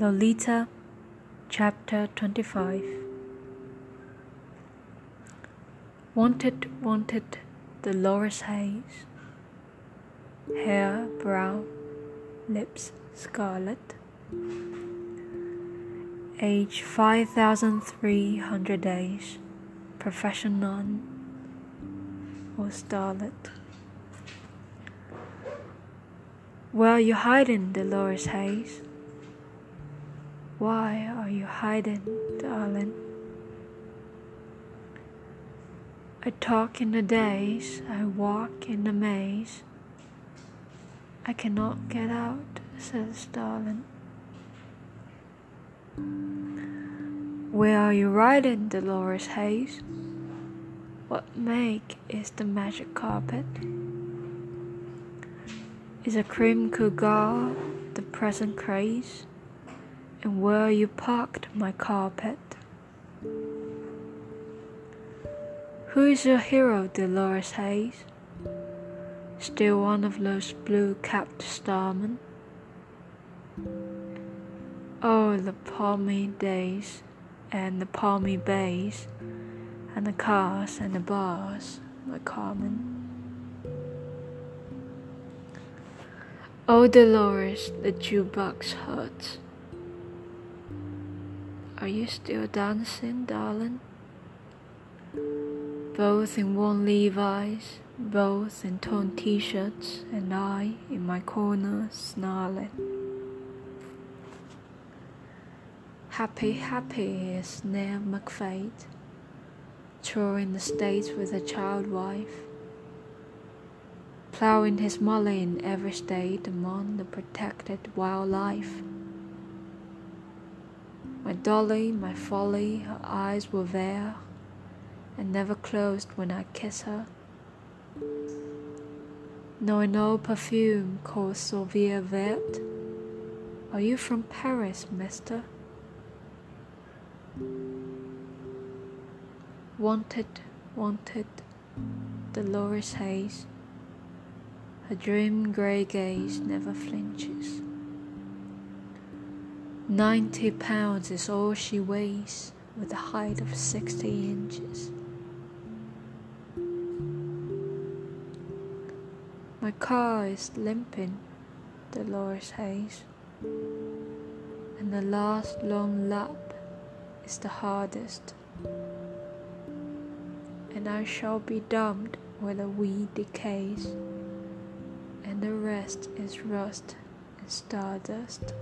Lolita, Chapter 25 Wanted, wanted Dolores Haze. Hair brown, lips scarlet. Age 5300 days. Profession none. Or starlet. Where are you hiding, Dolores Haze? Why are you hiding, darling? I talk in the daze, I walk in the maze. I cannot get out, says darling. Where are you riding, Dolores Haze? What make is the magic carpet? Is a cream cougar the present craze? And where you parked my carpet. Who is your hero, Dolores Haze? Still one of those blue capped starmen? Oh, the palmy days, and the palmy bays, and the cars and the bars, my Carmen. Oh, Dolores, the jukebox hurts. Are you still dancing, darling? Both in worn Levi's, both in torn t shirts, and I in my corner snarling. Happy, happy is Neil McFate, touring the States with a child wife, plowing his molly in every state among the protected wildlife. My dolly, my folly, her eyes were there and never closed when I kiss her. No perfume called Sauveur Vert. Are you from Paris, mister? Wanted, wanted, Dolores Haze. Her dream grey gaze never flinches. Ninety pounds is all she weighs, with a height of sixty inches. My car is limping, Dolores Haze, and the last long lap is the hardest, and I shall be when the weed decays, and the rest is rust and stardust.